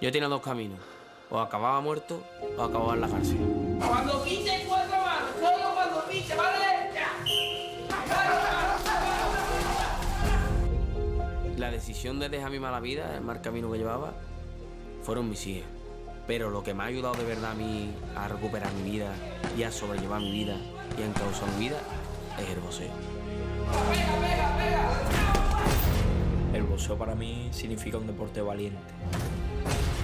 Yo tenía dos caminos. O acababa muerto o acababa en la cárcel. Cuando pise cuatro manos, solo cuando pise, ¿vale? La decisión de dejar mi mala vida, el mal camino que llevaba, fueron mis hijas. Pero lo que me ha ayudado de verdad a mí a recuperar mi vida y a sobrellevar mi vida y a encauzar mi vida es el boxeo. El boxeo para mí significa un deporte valiente.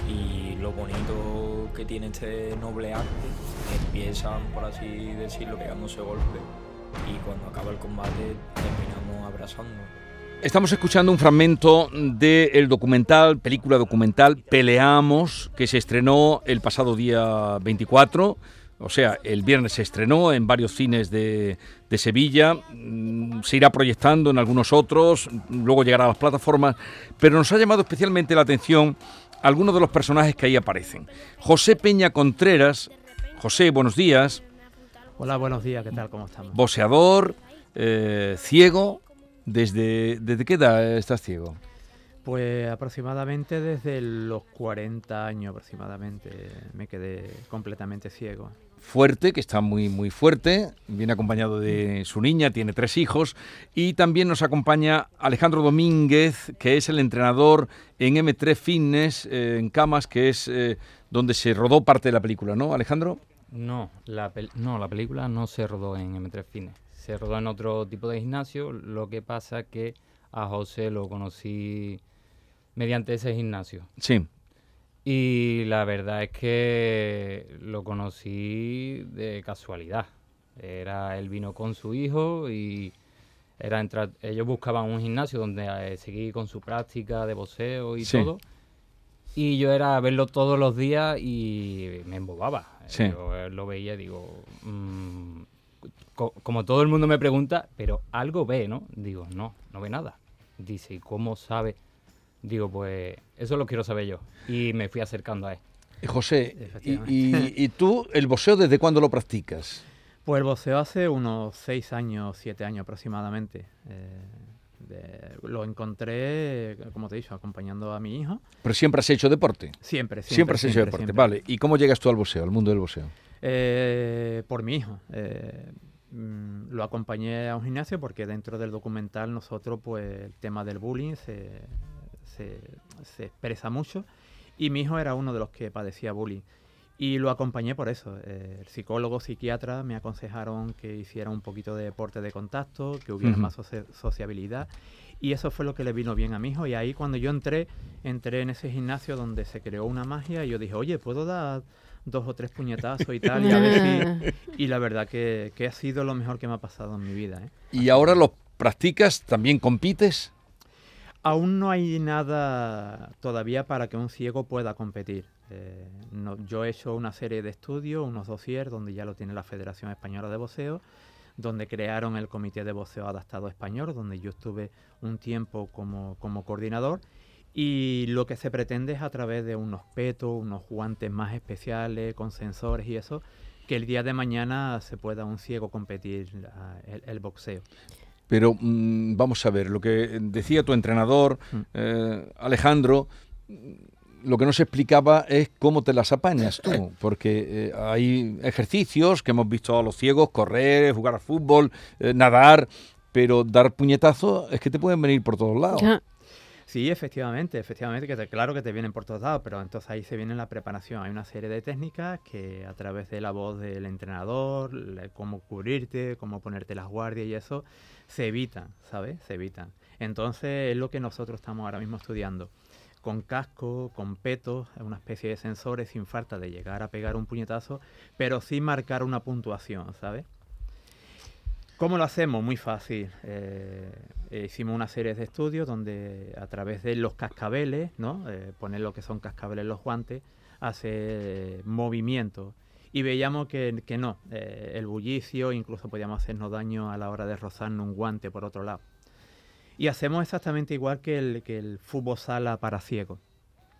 Y lo bonito que tiene este noble arte, empiezan, por así decirlo, pegándose golpes. Y cuando acaba el combate, terminamos abrazando. Estamos escuchando un fragmento del documental, película documental Peleamos, que se estrenó el pasado día 24. O sea, el viernes se estrenó en varios cines de, de Sevilla, mm, se irá proyectando en algunos otros, luego llegará a las plataformas, pero nos ha llamado especialmente la atención algunos de los personajes que ahí aparecen. José Peña Contreras, José, buenos días. Hola, buenos días, ¿qué tal? ¿Cómo estamos? Boxeador, eh, ciego, ¿Desde, ¿Desde qué edad estás ciego? Pues aproximadamente desde los 40 años aproximadamente me quedé completamente ciego. Fuerte, que está muy muy fuerte, viene acompañado de su niña, tiene tres hijos y también nos acompaña Alejandro Domínguez, que es el entrenador en M3 Fitness eh, en Camas, que es eh, donde se rodó parte de la película, ¿no, Alejandro? No la, no, la película no se rodó en M3 Fitness se rodó en otro tipo de gimnasio. Lo que pasa que a José lo conocí mediante ese gimnasio. Sí. Y la verdad es que lo conocí de casualidad. Era él vino con su hijo y era entrar, ellos buscaban un gimnasio donde eh, seguir con su práctica de boxeo y todo. Y yo era verlo todos los días y me embobaba. Sí. Yo eh, lo veía y digo, mmm, como todo el mundo me pregunta, pero algo ve, ¿no? Digo, no, no ve nada. Dice, ¿y cómo sabe? Digo, pues eso lo quiero saber yo. Y me fui acercando a él. Eh, José, y, tú el boxeo desde cuándo lo practicas? Pues el boxeo hace unos seis años, siete años aproximadamente. Eh, lo encontré, como te he dicho, acompañando a mi hijo. ¿Pero siempre has hecho deporte? Siempre, siempre. Siempre has hecho deporte, vale. ¿Y cómo llegas tú al boxeo, al mundo del boxeo? Eh, por mi hijo. Mm, lo acompañé a un gimnasio porque dentro del documental nosotros, pues el tema del bullying se, se, expresa mucho y mi hijo era uno de los que padecía bullying. Y lo acompañé por eso. Eh, el psicólogo, psiquiatra me aconsejaron que hiciera un poquito de deporte de contacto, que hubiera más sociabilidad. Y eso fue lo que le vino bien a mi hijo. Y ahí cuando yo entré, entré en ese gimnasio donde se creó una magia y yo dije, oye, ¿puedo dar dos o tres puñetazos y tal, y a ver si... Y la verdad que, ha sido lo mejor que me ha pasado en mi vida. ¿eh? ¿Y ahora lo practicas? ¿También compites? Aún no hay nada todavía para que un ciego pueda competir. Eh, yo he hecho una serie de estudios, unos dossiers, donde ya lo tiene la Federación Española de Boxeo, donde crearon el Comité de Boxeo Adaptado Español, donde yo estuve un tiempo como, como coordinador y lo que se pretende es a través de unos petos, unos guantes más especiales, con sensores y eso, que el día de mañana se pueda un ciego competir ah, el, boxeo. Pero mm, vamos a ver, lo que decía tu entrenador, mm. eh, Alejandro, lo que no se explicaba es cómo te las apañas tú, porque eh, hay ejercicios que hemos visto a los ciegos, correr, jugar al fútbol, eh, nadar, pero dar puñetazos es que te pueden venir por todos lados. Sí, efectivamente, efectivamente, que claro que te vienen por todos lados, pero entonces ahí se viene la preparación. Hay una serie de técnicas que a través de la voz del entrenador, cómo cubrirte, cómo ponerte las guardias y eso, se evitan, ¿sabes? Se evitan. Entonces es lo que nosotros estamos ahora mismo estudiando. Con casco, con petos, una especie de sensores sin falta de llegar a pegar un puñetazo, pero sin marcar una puntuación, ¿sabes? ¿Cómo lo hacemos? Muy fácil. Eh, hicimos una serie de estudios donde a través de los cascabeles, ¿no? Eh, poner lo que son cascabeles en los guantes, hace movimiento. Y veíamos que, no, eh, el bullicio, incluso podíamos hacernos daño a la hora de rozarnos un guante por otro lado. Y hacemos exactamente igual que el, que el fútbol sala para ciegos.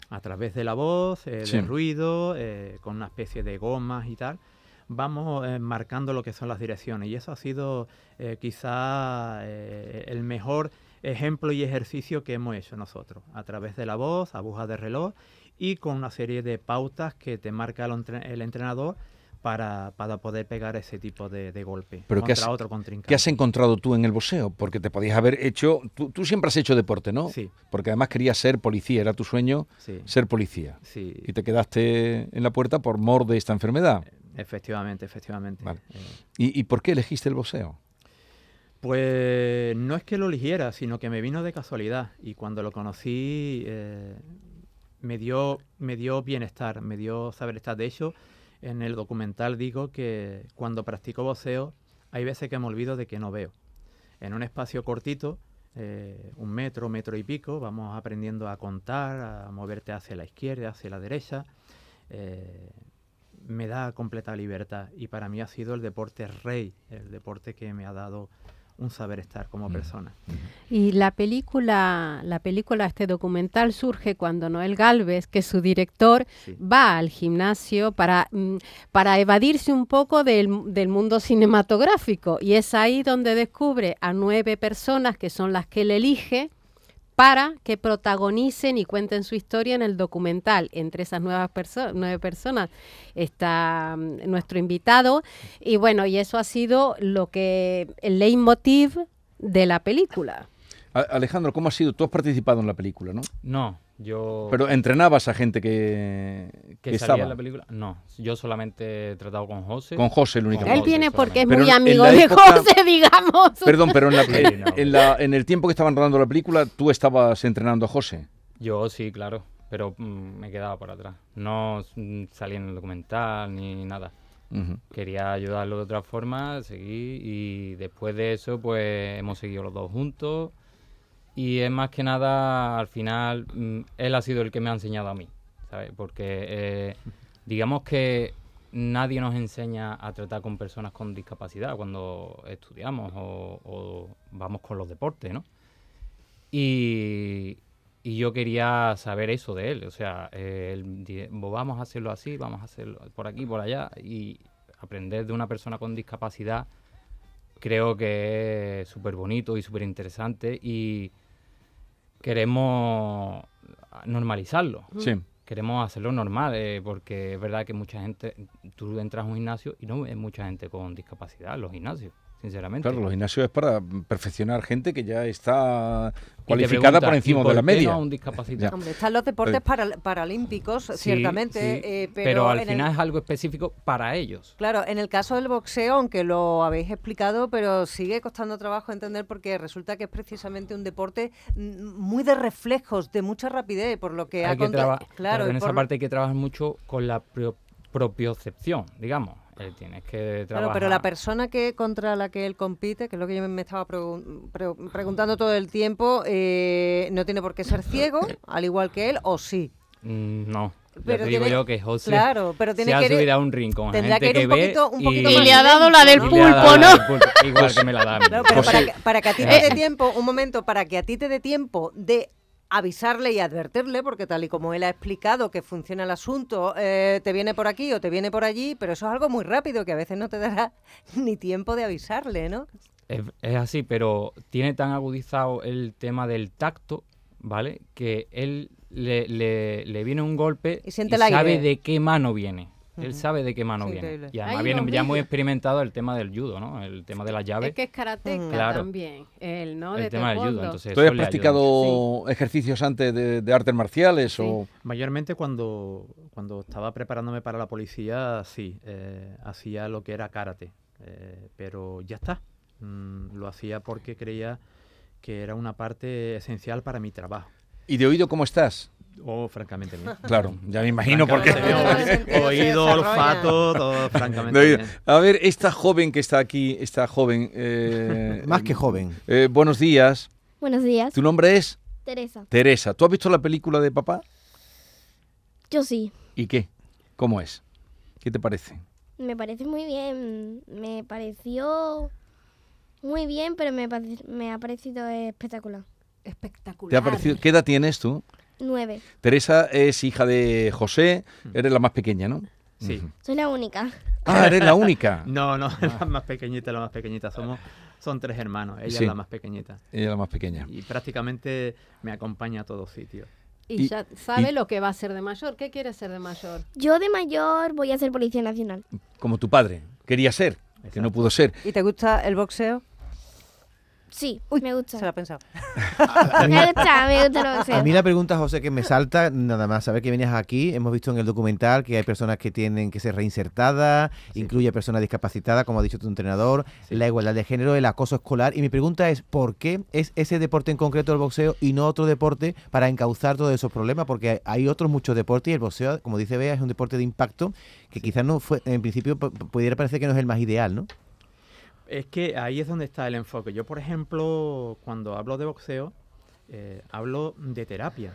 A través de la voz, del ruido, con una especie de gomas y tal vamos eh, marcando lo que son las direcciones y eso ha sido eh, quizá eh, el mejor ejemplo y ejercicio que hemos hecho nosotros, a través de la voz, agujas de reloj y con una serie de pautas que te marca el, entre- el entrenador para, para poder pegar ese tipo de, de golpe Pero ¿qué contra has- otro contrincante. ¿Qué has encontrado tú en el boxeo? Porque te podías haber hecho... Tú, tú siempre has hecho deporte, ¿no? Sí. Porque además querías ser policía, era tu sueño Sí, ser policía. sí, Y te quedaste en la puerta por mor de esta enfermedad. Efectivamente, efectivamente. Vale. Eh, ¿Y, y por qué elegiste el boxeo? Pues no es que lo eligiera, sino que me vino de casualidad y cuando lo conocí eh, me, dio, me dio bienestar, me dio saber estar. De hecho, en el documental digo que cuando practico boxeo hay veces que me olvido de que no veo. En un espacio cortito, eh, un metro, metro y pico, vamos aprendiendo a contar, a moverte hacia la izquierda, hacia la derecha. eh, me da completa libertad y para mí ha sido el deporte rey, el deporte que me ha dado un saber estar como persona. Y la película, la película, este documental surge cuando Noel Galvez, que es su director, Sí. va al gimnasio para, mm, para evadirse un poco del, del mundo cinematográfico. Y es ahí donde descubre a nueve personas que son las que él elige para que protagonicen y cuenten su historia en el documental. Entre esas nuevas perso- nueve personas está mm, nuestro invitado. Y bueno, y eso ha sido lo que el leitmotiv de la película. Alejandro, ¿cómo ha sido? Tú has participado en la película, ¿no? No, yo... Pero entrenabas a gente que, que que salía estaba en la película. No, yo solamente he tratado con José. con José el único. Él viene porque es muy amigo de época- José, digamos. Perdón, pero en, la- Sí, en- no. en la- en el tiempo que estaban rodando la película, tú estabas entrenando a José. Yo sí, claro, pero mm, me quedaba por atrás. No mm, salí en el documental ni nada. Quería ayudarlo de otra forma, seguí y después de eso pues hemos seguido los dos juntos y es más que nada al final mm, él ha sido el que me ha enseñado a mí, ¿sabes? Porque eh, digamos que nadie nos enseña a tratar con personas con discapacidad cuando estudiamos o, o vamos con los deportes, ¿no? Y, y yo quería saber eso de él, o sea, él vamos a hacerlo así, vamos a hacerlo por aquí, por allá, y aprender de una persona con discapacidad creo que es súper bonito y súper interesante y queremos normalizarlo. Sí. Queremos hacerlo normal, eh, porque es verdad que mucha gente, tú entras a un gimnasio y no ves mucha gente con discapacidad en los gimnasios, sinceramente. Claro, los gimnasios es para perfeccionar gente que ya está cualificada por ¿y encima de la media. no a un discapacitado? Ya. Hombre, están los deportes Pues- paral- paralímpicos, Sí, ciertamente, sí, eh, pero, al el- final es algo específico para ellos. Claro, en el caso del boxeo, aunque lo habéis explicado, pero sigue costando trabajo entender porque resulta que es precisamente un deporte mm, muy de reflejos, de mucha rapidez, por lo que ha hay que conta- traba- Claro, claro, en esa parte hay que trabajar mucho con la pro- propiocepción, digamos. Eh, tienes que Claro, trabajar. pero la persona que contra la que él compite, que es lo que yo me estaba pregun- pre- preguntando todo el tiempo, eh, no tiene por qué ser ciego, al igual que él, o sí. Mm, no. Pero ya te digo tiene- yo que José Claro, pero tiene se ha que ir- subido a un rincón. tendrá gente que ir un ve poquito- un y, poquito Y más le ha dado la del ha pulpo, ¿no? del pulpo, Igual que me la da. Claro, pero José- para que, para que a ti te Eh. dé tiempo, un momento, para que a ti te dé tiempo de avisarle y advertirle, porque tal y como él ha explicado que funciona el asunto, eh, te viene por aquí o te viene por allí, pero eso es algo muy rápido que a veces no te dará ni tiempo de avisarle, ¿no? Es, es así, pero tiene tan agudizado el tema del tacto, ¿vale? Que él le, le- le viene un golpe Y siente aire. sabe de qué mano viene. Él sabe de qué mano Sí, viene. increíble. Y además Ay, viene ya muy experimentado el tema del judo, ¿no? El tema de las llaves. Es que es karateca Claro. también, él, ¿no? el de tema del judo. Entonces ¿Tú has practicado ejercicios antes de, de artes marciales Sí. o Mayormente cuando, cuando estaba preparándome para la policía, sí, eh, hacía lo que era karate, eh, pero ya está. Mm, lo hacía porque creía que era una parte esencial para mi trabajo. ¿Y de oído cómo estás? O francamente bien. Claro, ya me imagino por qué. Francamente bien. Oído, olfato, todo francamente bien. A ver, esta joven que está aquí, esta joven. eh, Más que joven. eh, buenos días. Buenos días, ¿Tu nombre es? Teresa. Teresa. ¿Tú has visto la película de papá? Yo sí, ¿Y qué? ¿Cómo es? ¿Qué te parece? me parece muy bien. Me pareció muy bien, pero me, pare- me ha parecido espectacular. Espectacular. ¿Te ha parecido? ¿Qué edad tienes tú? Nueve. Teresa es hija de José, eres la más pequeña, ¿no? Sí. Soy la única. Ah, eres la única. No, no, la más pequeñita, la más pequeñita. Somos, son tres hermanos, ella Sí. es la más pequeñita. Ella la más pequeña. Y prácticamente me acompaña a todos sitios. Y, Y- ya sabe y- lo que va a ser de mayor. ¿Qué quiere ser de mayor? Yo de mayor voy a ser Policía Nacional. Como tu padre. Quería ser, que no pudo ser. ¿Y te gusta el boxeo? Sí, Uy, me gusta. Se lo ha pensado. A mí, Me gusta, me gusta a boxeo. mí la pregunta, José, que me salta, nada más saber que vienes aquí, hemos visto en el documental que hay personas que tienen que ser reinsertadas, incluye personas discapacitadas, como ha dicho tu entrenador, Sí. la igualdad de género, el acoso escolar. Y mi pregunta es, ¿por qué es ese deporte en concreto el boxeo y no otro deporte para encauzar todos esos problemas? Porque hay otros muchos deportes y el boxeo, como dice Bea, es un deporte de impacto que quizás no fue, en principio pu- pudiera parecer que no es el más ideal, ¿no? Es que ahí es donde está el enfoque. Yo, por ejemplo, cuando hablo de boxeo, eh, hablo de terapia.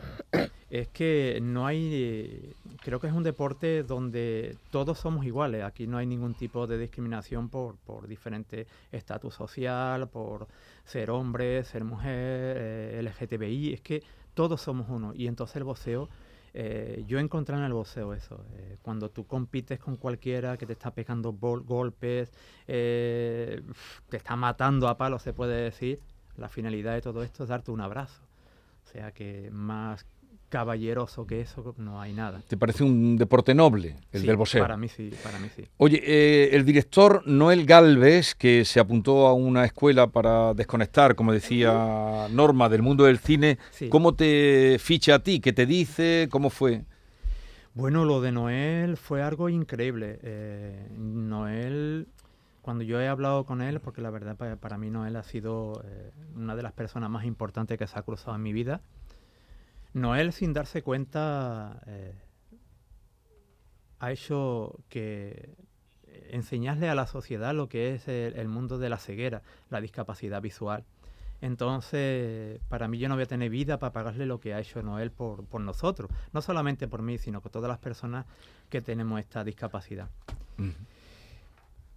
Es que no hay, creo que es un deporte donde todos somos iguales. Aquí no hay ningún tipo de discriminación por, por diferente estatus social, por ser hombre, ser mujer, eh, LGTBI. Es que todos somos uno. Y entonces el boxeo, eh, yo encontré en el boxeo eso. eh, cuando tú compites con cualquiera que te está pegando golpes, eh, te está matando a palos, se puede decir, la finalidad de todo esto es darte un abrazo. O sea que más caballeroso que eso no hay nada. ¿Te parece un deporte noble, el Sí, del boxeo? Para mí sí, para mí sí. Oye, eh, el director Noel Galvez, que se apuntó a una escuela para desconectar, como decía Norma, del mundo del cine, Sí. ¿cómo te ficha a ti? ¿Qué te dice? ¿Cómo fue? Bueno, lo de Noel fue algo increíble. Eh, Noel, cuando yo he hablado con él, porque la verdad pa- para, mí Noel ha sido eh, una de las personas más importantes que se ha cruzado en mi vida, Noel sin darse cuenta eh, ha hecho que enseñarle a la sociedad lo que es el, el mundo de la ceguera, la discapacidad visual. Entonces, para mí yo no voy a tener vida para pagarle lo que ha hecho Noel por, por nosotros. No solamente por mí, sino por todas las personas que tenemos esta discapacidad.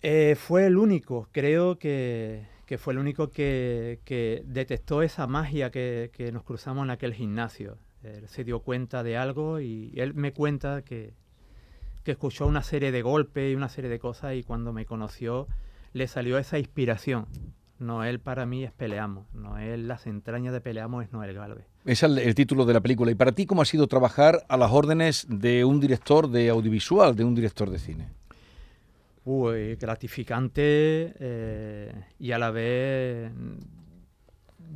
Eh, fue el único, creo que, que fue el único que, que detectó esa magia que, que nos cruzamos en aquel gimnasio. Él se dio cuenta de algo y él me cuenta que, que escuchó una serie de golpes y una serie de cosas y cuando me conoció le salió esa inspiración. Noel para mí es Peleamos. Noel, las entrañas de Peleamos es Noel Galvez. Es el, el título de la película. ¿Y para ti cómo ha sido trabajar a las órdenes de un director de audiovisual, de un director de cine? Uy, gratificante eh, y a la vez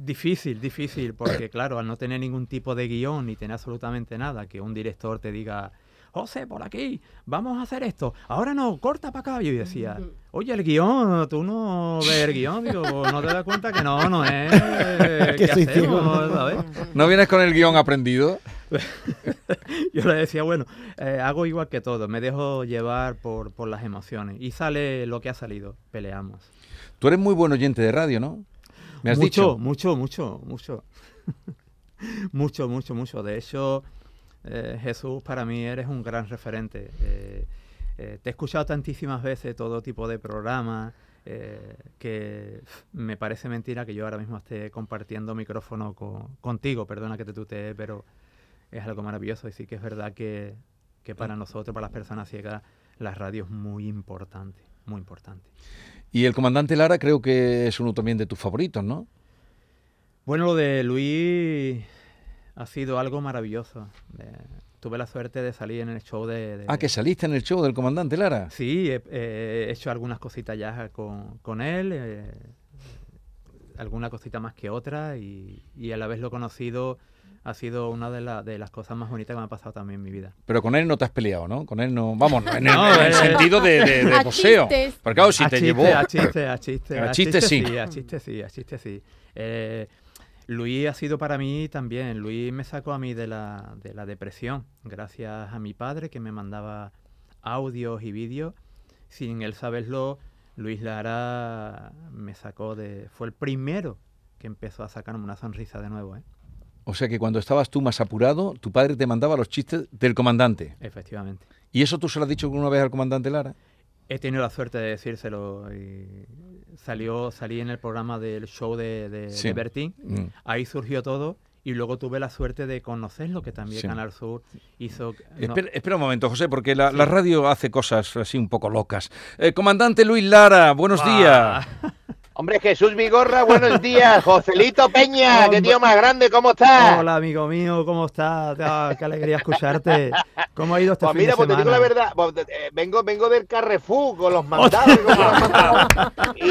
difícil, difícil, porque claro, al no tener ningún tipo de guion ni tener absolutamente nada, que un director te diga, José, por aquí, vamos a hacer esto, ahora no, corta para acá. Y yo decía, oye, el guion, tú no ves el guion, digo, no te das cuenta que no, no es. Que ¿Qué hacemos. ¿sabes? ¿No vienes con el guion aprendido? Yo le decía, bueno, eh, hago igual que todo, me dejo llevar por, por las emociones. Y sale lo que ha salido, peleamos. Tú eres muy buen oyente de radio, ¿no? Me has mucho, dicho. mucho, mucho, mucho. mucho, mucho, mucho. De hecho, eh, Jesús, para mí eres un gran referente. Eh, eh, te he escuchado tantísimas veces todo tipo de programas que me parece mentira que yo ahora mismo esté compartiendo micrófono con- contigo. Perdona que te tutee, pero es algo maravilloso. Y sí que es verdad que, que para nosotros, para las personas ciegas, la radio es muy importante, muy importante. Y el comandante Lara creo que es uno también de tus favoritos, ¿no? Bueno, lo de Luis ha sido algo maravilloso. Eh, tuve la suerte de salir en el show de... de- Ah, que saliste en el show del comandante Lara. Sí, he, he hecho algunas cositas ya con, con él, eh, alguna cosita más que otra, y, y al haberlo conocido ha sido una de, la- de las cosas más bonitas que me ha pasado también en mi vida. Pero con él no te has peleado, ¿no? Con él no. Vamos, no, en el, No, en el eh, sentido de, de, de chistes. Porque claro, si a te chiste, llevó. A chiste, a chiste. A chiste sí. A chiste sí, a chiste sí. Eh, Luis ha sido para mí también. Luis me sacó a mí de la, de la depresión, gracias a mi padre que me mandaba audios y vídeos. Sin él saberlo, Luis Lara me sacó de. Fue el primero que empezó a sacarme una sonrisa de nuevo, ¿eh? O sea que cuando estabas tú más apurado, tu padre te mandaba los chistes del comandante. Efectivamente. ¿Y eso tú se lo has dicho alguna vez al comandante Lara? He tenido la suerte de decírselo y salió, salí en el programa del show de, de, Sí. de Bertín. Mm. Ahí surgió todo y luego tuve la suerte de conocerlo, que también Sí. Canal Sur hizo... no, Espera, espera un momento, José, porque la, la radio hace cosas así un poco locas. Eh, comandante Luis Lara, buenos días. Hombre, Jesús Vigorra, buenos días. Joselito Peña, qué tío más grande, ¿cómo estás? Hola, amigo mío, ¿cómo estás? Ah, qué alegría escucharte. ¿Cómo ha ido este Pues fin mira, de pues te digo la semana? verdad, pues, eh, vengo, vengo del Carrefour con los mandados, con los mandados, y,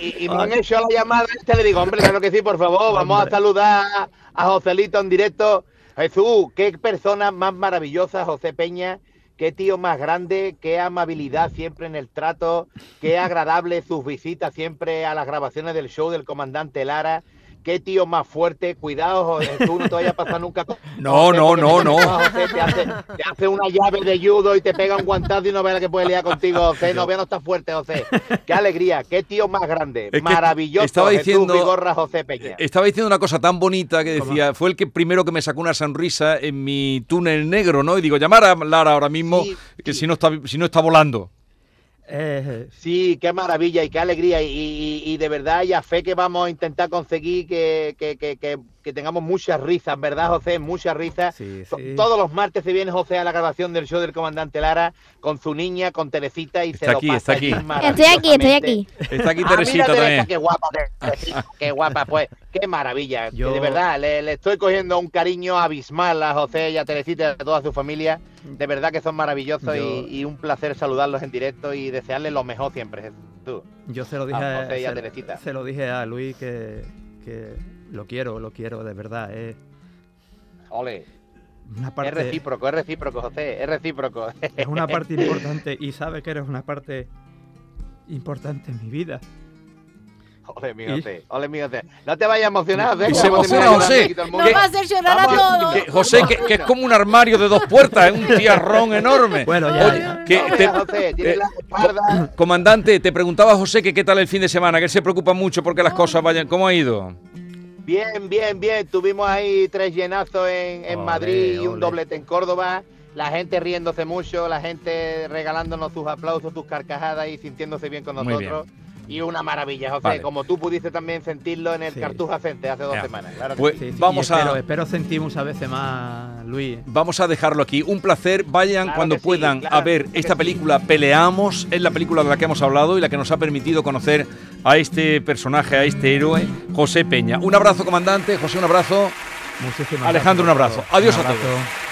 y- y me han hecho la llamada esta, le digo, hombre, claro que sí, por favor, vamos a saludar a Joselito en directo. Jesús, qué persona más maravillosa, José Peña, qué tío más grande, qué amabilidad siempre en el trato, qué agradable sus visitas siempre a las grabaciones del show del comandante Lara. Qué tío más fuerte, cuidado, José, tú no te vayas a pasar nunca con No, no, no, no. José, te, hace, te hace una llave de judo y te pega un guantazo y no veas la que puede liar contigo, José. No veas, no está fuerte, José. Qué alegría, qué tío más grande. Es Maravilloso, estaba Jesús diciendo- Vigorra, José Peña. Estaba diciendo una cosa tan bonita que ¿Cómo? decía, fue el que primero que me sacó una sonrisa en mi túnel negro, ¿no? Y digo, llamar a Lara ahora mismo, Sí, que sí. si no está si no está volando. Eh, Sí, qué maravilla y qué alegría. Y, de verdad, y a fe que vamos a intentar conseguir que- que- que- que tengamos muchas risas, ¿verdad, José? Muchas risas. sí, To- sí. Todos los martes se viene José a la grabación del show del comandante Lara con su niña, con Teresita y Está se lo aquí, pasa está aquí. Estoy aquí, estoy aquí. Está aquí Ah, Teresita mira, Teresa, también. qué guapa, Teresita, qué guapa, pues, qué maravilla. Yo- De verdad, le, le estoy cogiendo un cariño abismal a José y a Teresita y a toda su familia. De verdad que son maravillosos Yo- y, y un placer saludarlos en directo y desearles lo mejor siempre, Jesús. Yo se lo dije, A José y a se- Teresita. se lo dije a Luis que, que lo quiero, lo quiero, de verdad. Es Ole, una es recíproco, es recíproco, José, es recíproco. es una parte importante y sabe que eres una parte importante en mi vida. Ole, mi José, ole, mi José. No te vayas a emocionar, José. Y que se emociona, José. Nos va a hacer llorar a Vamos, todos. Que- José, que, que es como un armario de dos puertas, es un tiarrón enorme. Bueno, ya, Oye, ya. que No te- veas, José, tiene eh, la espalda. comandante, te preguntaba José que qué tal el fin de semana, que él se preocupa mucho porque las cosas vayan. ¿Cómo ha ido? Bien, bien, bien. Tuvimos ahí tres llenazos en, en Madrid y un doblete en Córdoba. La gente riéndose mucho, la gente regalándonos sus aplausos, sus carcajadas y sintiéndose bien con Muy nosotros. Y una maravilla, José, Vale. como tú pudiste también sentirlo en el Sí. Cartuja Center hace dos Ya. semanas. Claro que Pues sí. Vamos espero, a espero sentir muchas veces más, Luis. vamos a dejarlo aquí. Un placer. Vayan Claro cuando puedan claro a ver esta sí. película Peleamos. Es la película de la que hemos hablado y la que nos ha permitido conocer a este personaje, a este héroe, José Peña. Un abrazo, comandante. José, un abrazo. Muchísimas Alejandro, un gracias abrazo. Adiós Un a todos.